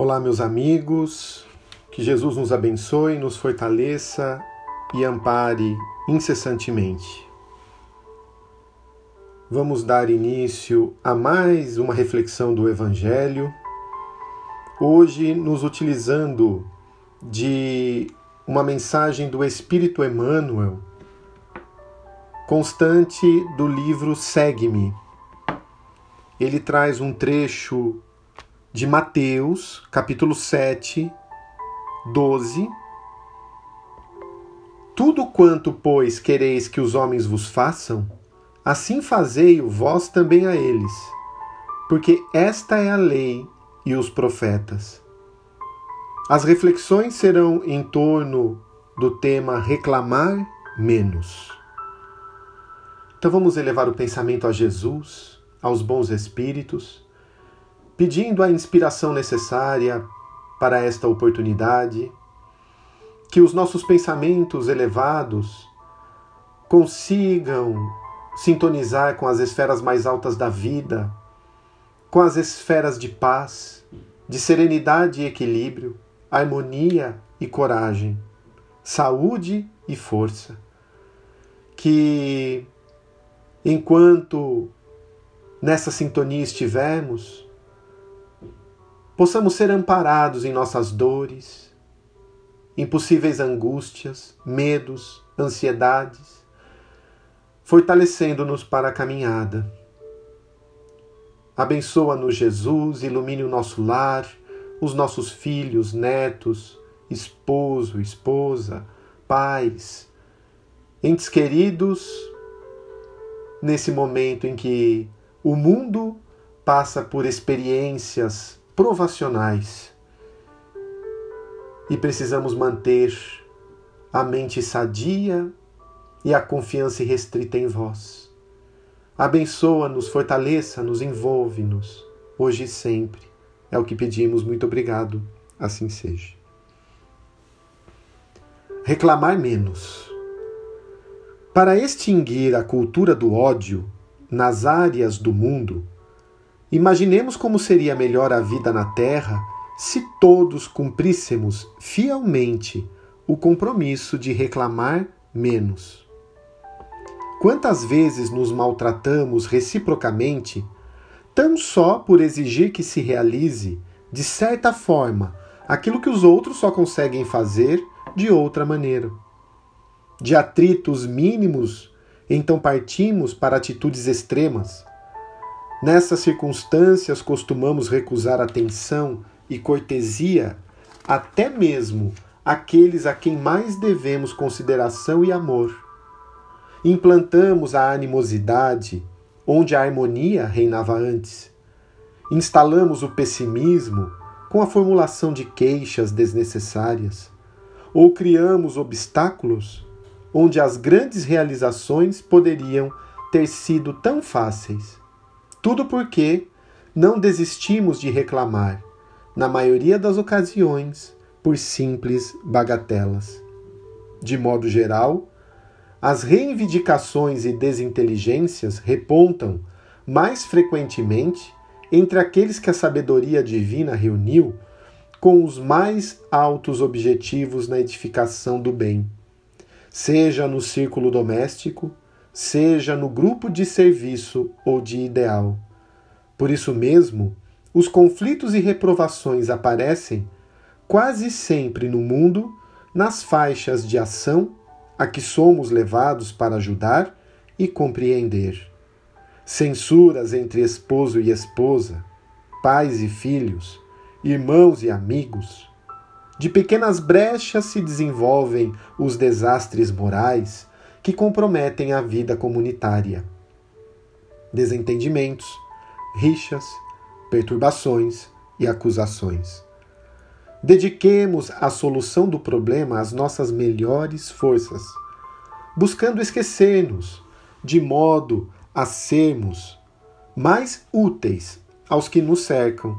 Olá, meus amigos, que Jesus nos abençoe, nos fortaleça e ampare incessantemente. Vamos dar início a mais uma reflexão do Evangelho, hoje nos utilizando de uma mensagem do Espírito Emmanuel, constante do livro Segue-me. Ele traz um trecho de Mateus, capítulo 7, 12. Tudo quanto, pois, quereis que os homens vos façam, assim fazei-o vós também a eles, porque esta é a lei e os profetas. As reflexões serão em torno do tema reclamar menos. Então vamos elevar o pensamento a Jesus, aos bons espíritos pedindo a inspiração necessária para esta oportunidade, que os nossos pensamentos elevados consigam sintonizar com as esferas mais altas da vida, com as esferas de paz, de serenidade e equilíbrio, harmonia e coragem, saúde e força. Que enquanto nessa sintonia estivermos, possamos ser amparados em nossas dores, impossíveis angústias, medos, ansiedades, fortalecendo-nos para a caminhada. Abençoa-nos, Jesus, ilumine o nosso lar, os nossos filhos, netos, esposo, esposa, pais, entes queridos, nesse momento em que o mundo passa por experiências provacionais e precisamos manter a mente sadia e a confiança restrita em vós. Abençoa-nos, fortaleça-nos, envolve-nos, hoje e sempre. É o que pedimos, muito obrigado. Assim seja. Reclamar menos. Para extinguir a cultura do ódio nas áreas do mundo, Imaginemos como seria melhor a vida na Terra se todos cumpríssemos fielmente o compromisso de reclamar menos. Quantas vezes nos maltratamos reciprocamente, tão só por exigir que se realize, de certa forma, aquilo que os outros só conseguem fazer de outra maneira? De atritos mínimos, então partimos para atitudes extremas Nessas circunstâncias, costumamos recusar atenção e cortesia até mesmo aqueles a quem mais devemos consideração e amor. Implantamos a animosidade onde a harmonia reinava antes. Instalamos o pessimismo com a formulação de queixas desnecessárias. Ou criamos obstáculos onde as grandes realizações poderiam ter sido tão fáceis. Tudo porque não desistimos de reclamar, na maioria das ocasiões, por simples bagatelas. De modo geral, as reivindicações e desinteligências repontam mais frequentemente entre aqueles que a sabedoria divina reuniu com os mais altos objetivos na edificação do bem, seja no círculo doméstico, seja no grupo de serviço ou de ideal. Por isso mesmo, os conflitos e reprovações aparecem quase sempre no mundo nas faixas de ação a que somos levados para ajudar e compreender. Censuras entre esposo e esposa, pais e filhos, irmãos e amigos. De pequenas brechas se desenvolvem os desastres morais que comprometem a vida comunitária. Desentendimentos, rixas, perturbações e acusações. Dediquemos a solução do problema às nossas melhores forças, buscando esquecer-nos, de modo a sermos mais úteis aos que nos cercam.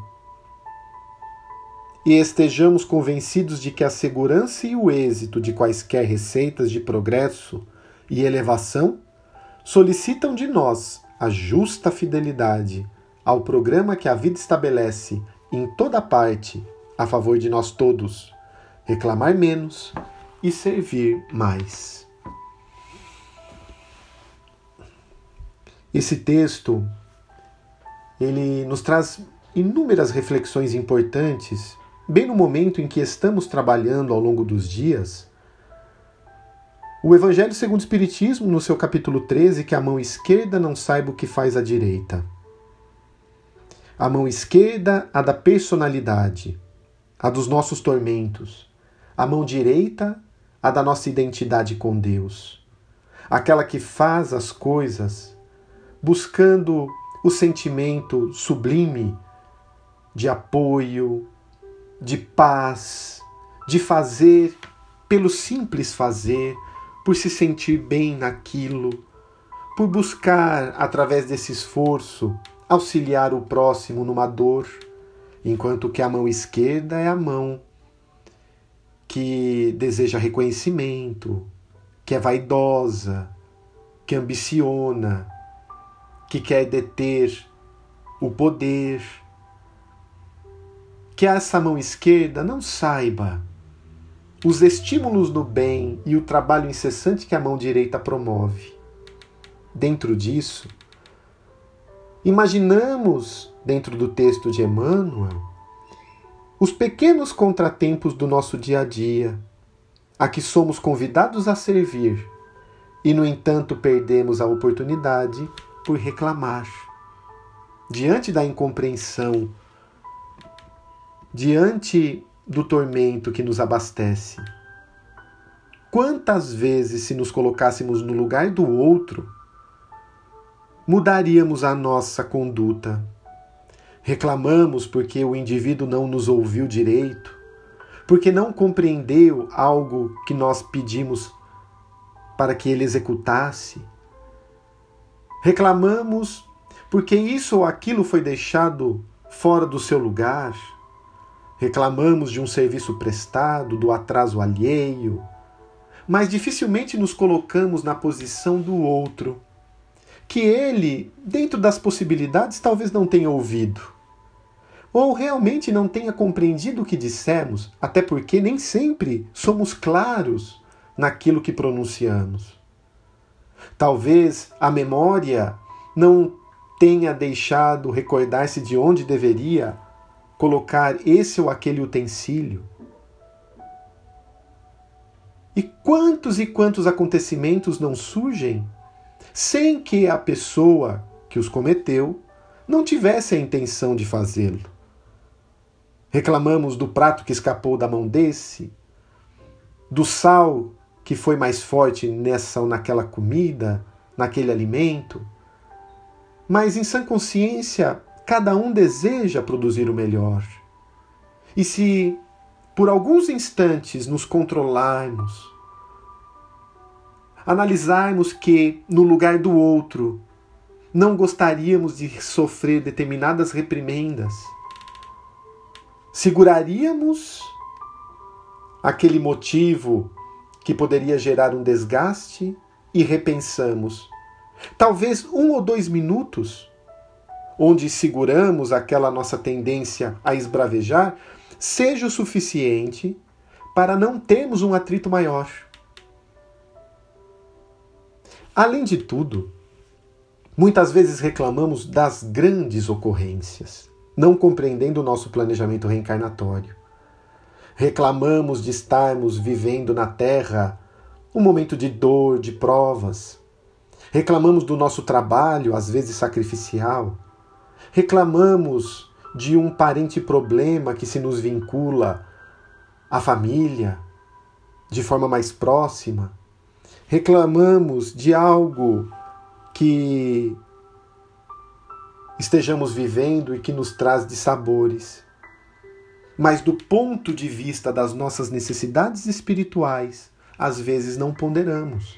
E estejamos convencidos de que a segurança e o êxito de quaisquer receitas de progresso e elevação solicitam de nós a justa fidelidade ao programa que a vida estabelece em toda parte a favor de nós todos, reclamar menos e servir mais. Esse texto ele nos traz inúmeras reflexões importantes, bem no momento em que estamos trabalhando ao longo dos dias. O Evangelho segundo o Espiritismo, no seu capítulo 13, que a mão esquerda não saiba o que faz a direita. A mão esquerda, a da personalidade, a dos nossos tormentos. A mão direita, a da nossa identidade com Deus. Aquela que faz as coisas buscando o sentimento sublime de apoio, de paz, de fazer pelo simples fazer, por se sentir bem naquilo, por buscar, através desse esforço, auxiliar o próximo numa dor, enquanto que a mão esquerda é a mão que deseja reconhecimento, que é vaidosa, que ambiciona, que quer deter o poder, que essa mão esquerda não saiba os estímulos no bem e o trabalho incessante que a mão direita promove. Dentro disso, imaginamos, dentro do texto de Emmanuel, os pequenos contratempos do nosso dia a dia, a que somos convidados a servir e, no entanto, perdemos a oportunidade por reclamar. Diante da incompreensão, diante do tormento que nos abastece. Quantas vezes, se nos colocássemos no lugar do outro, mudaríamos a nossa conduta? Reclamamos porque o indivíduo não nos ouviu direito, porque não compreendeu algo que nós pedimos para que ele executasse Reclamamos porque isso ou aquilo foi deixado fora do seu lugar. Reclamamos de um serviço prestado, do atraso alheio, mas dificilmente nos colocamos na posição do outro, que ele, dentro das possibilidades, talvez não tenha ouvido. Ou realmente não tenha compreendido o que dissemos, até porque nem sempre somos claros naquilo que pronunciamos. Talvez a memória não tenha deixado recordar-se de onde deveria colocar esse ou aquele utensílio. E quantos e quantos acontecimentos não surgem sem que a pessoa que os cometeu não tivesse a intenção de fazê-lo? Reclamamos do prato que escapou da mão desse, do sal que foi mais forte nessa ou naquela comida, naquele alimento. Mas em sã consciência, cada um deseja produzir o melhor. E se por alguns instantes nos controlarmos, analisarmos que no lugar do outro não gostaríamos de sofrer determinadas reprimendas, seguraríamos aquele motivo que poderia gerar um desgaste e repensamos. Talvez um ou dois minutos, onde seguramos aquela nossa tendência a esbravejar, seja o suficiente para não termos um atrito maior. Além de tudo, muitas vezes reclamamos das grandes ocorrências, não compreendendo o nosso planejamento reencarnatório. Reclamamos de estarmos vivendo na terra um momento de dor, de provas. Reclamamos do nosso trabalho, às vezes sacrificial. Reclamamos de um parente problema que se nos vincula à família de forma mais próxima. Reclamamos de algo que estejamos vivendo e que nos traz de sabores mas do ponto de vista das nossas necessidades espirituais, às vezes não ponderamos.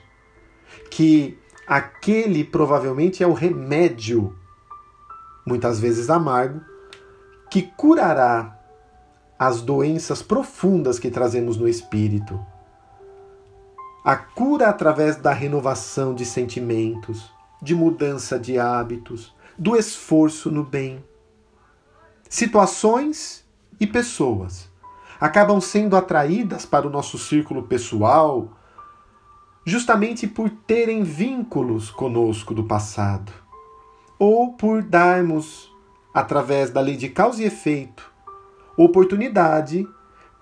Que aquele provavelmente é o remédio, muitas vezes amargo, que curará as doenças profundas que trazemos no espírito. A cura através da renovação de sentimentos, de mudança de hábitos, do esforço no bem. Situações e pessoas acabam sendo atraídas para o nosso círculo pessoal, justamente por terem vínculos conosco do passado, ou por darmos, através da lei de causa e efeito, oportunidade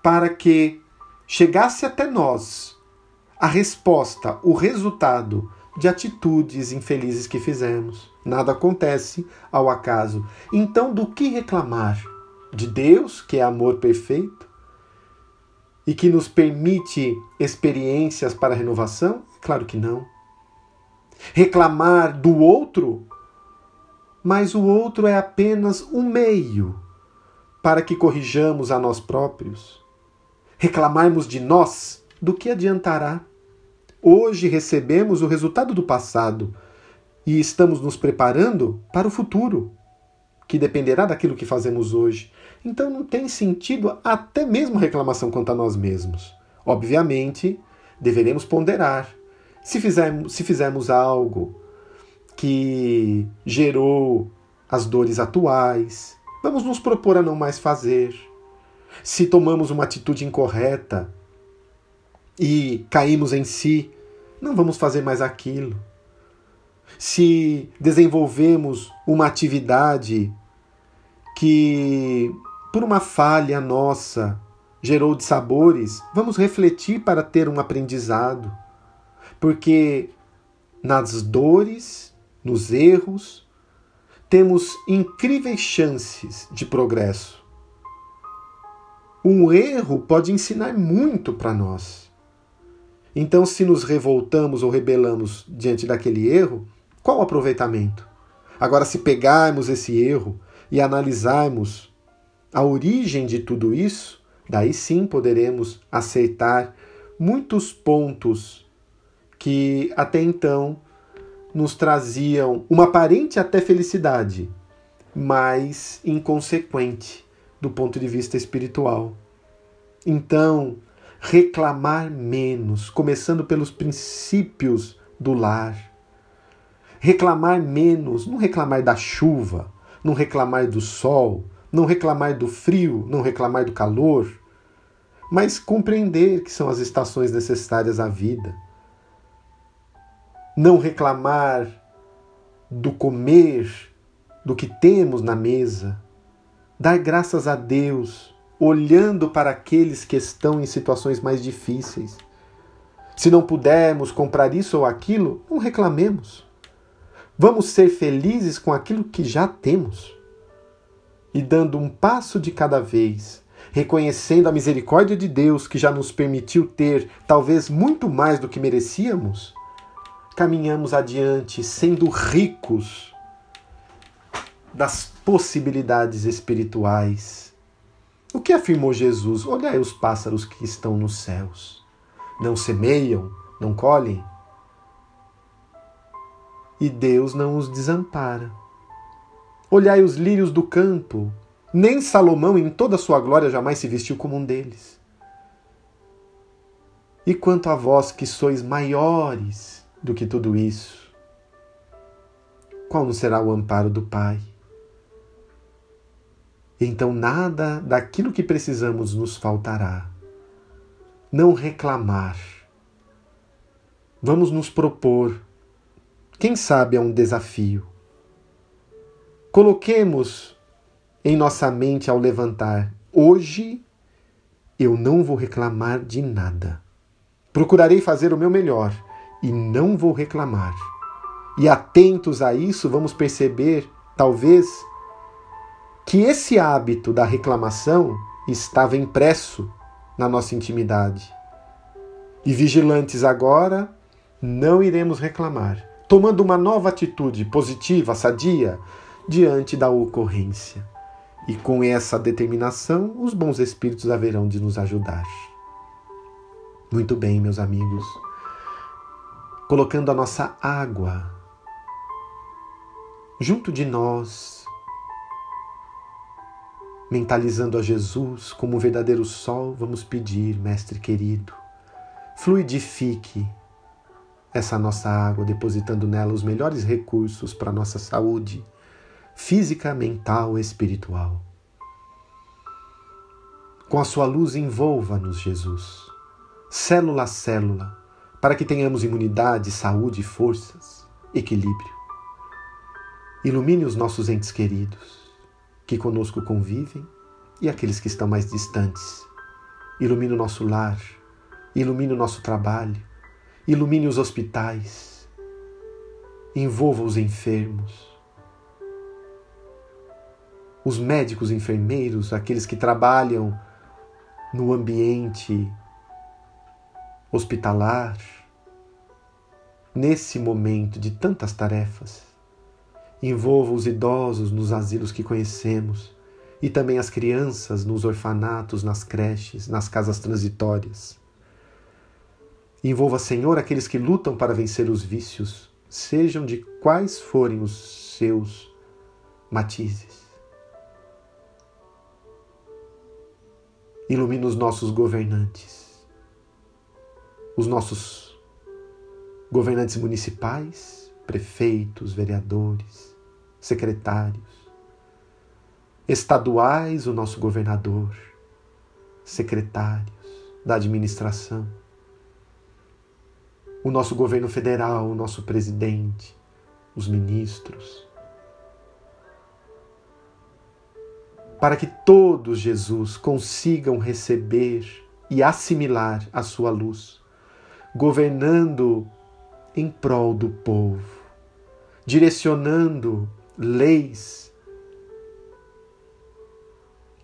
para que chegasse até nós a resposta, o resultado de atitudes infelizes que fizemos. Nada acontece ao acaso. Então, do que reclamar? De Deus, que é amor perfeito e que nos permite experiências para renovação? Claro que não. Reclamar do outro? Mas o outro é apenas um meio para que corrijamos a nós próprios. Reclamarmos de nós? Do que adiantará? Hoje recebemos o resultado do passado e estamos nos preparando para o futuro, que dependerá daquilo que fazemos hoje. Então não tem sentido até mesmo reclamação quanto a nós mesmos. Obviamente, deveremos ponderar. Se fizermos, se fizermos algo que gerou as dores atuais, vamos nos propor a não mais fazer. Se tomamos uma atitude incorreta, e caímos em si, não vamos fazer mais aquilo. Se desenvolvemos uma atividade que, por uma falha nossa, gerou dissabores, vamos refletir para ter um aprendizado. Porque nas dores, nos erros, temos incríveis chances de progresso. Um erro pode ensinar muito para nós. Então, se nos revoltamos ou rebelamos diante daquele erro, qual o aproveitamento? Agora, se pegarmos esse erro e analisarmos a origem de tudo isso, daí sim poderemos aceitar muitos pontos que até então nos traziam uma aparente até felicidade, mas inconsequente do ponto de vista espiritual. Então, reclamar menos, começando pelos princípios do lar. Reclamar menos, não reclamar da chuva, não reclamar do sol, não reclamar do frio, não reclamar do calor, mas compreender que são as estações necessárias à vida. Não reclamar do comer, do que temos na mesa. Dar graças a Deus olhando para aqueles que estão em situações mais difíceis. Se não pudermos comprar isso ou aquilo, não reclamemos. Vamos ser felizes com aquilo que já temos. E dando um passo de cada vez, reconhecendo a misericórdia de Deus que já nos permitiu ter talvez muito mais do que merecíamos, caminhamos adiante sendo ricos das possibilidades espirituais o que afirmou Jesus? Olhai os pássaros que estão nos céus. Não semeiam, não colhem. E Deus não os desampara. Olhai os lírios do campo. Nem Salomão, em toda a sua glória, jamais se vestiu como um deles. E quanto a vós que sois maiores do que tudo isso, qual não será o amparo do Pai? então nada daquilo que precisamos nos faltará. Não reclamar. Vamos nos propor. Quem sabe é um desafio. Coloquemos em nossa mente ao levantar: hoje eu não vou reclamar de nada. Procurarei fazer o meu melhor e não vou reclamar. E atentos a isso, vamos perceber, talvez, que esse hábito da reclamação estava impresso na nossa intimidade. E vigilantes agora, não iremos reclamar, tomando uma nova atitude positiva, sadia, diante da ocorrência. E com essa determinação, os bons espíritos haverão de nos ajudar. Muito bem, meus amigos. Colocando a nossa água junto de nós, mentalizando a Jesus como o verdadeiro sol, vamos pedir, Mestre querido, fluidifique essa nossa água, depositando nela os melhores recursos para a nossa saúde física, mental e espiritual. Com a sua luz, envolva-nos, Jesus, célula a célula, para que tenhamos imunidade, saúde, forças, equilíbrio. Ilumine os nossos entes queridos, que conosco convivem, e aqueles que estão mais distantes. Ilumine o nosso lar, ilumine o nosso trabalho, ilumine os hospitais, envolva os enfermos, os médicos, enfermeiros, aqueles que trabalham no ambiente hospitalar, nesse momento de tantas tarefas. Envolva os idosos nos asilos que conhecemos e também as crianças nos orfanatos, nas creches, nas casas transitórias. Envolva, Senhor, aqueles que lutam para vencer os vícios, sejam de quais forem os seus matizes. Ilumina os nossos governantes, os nossos governantes municipais, prefeitos, vereadores, secretários, estaduais, o nosso governador, secretários da administração, o nosso governo federal, o nosso presidente, os ministros, para que todos, Jesus, consigam receber e assimilar a sua luz, governando em prol do povo, direcionando leis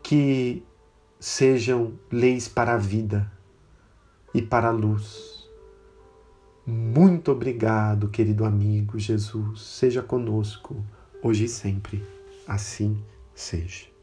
que sejam leis para a vida e para a luz. Muito obrigado, querido amigo Jesus. Seja conosco, hoje e sempre. Assim seja.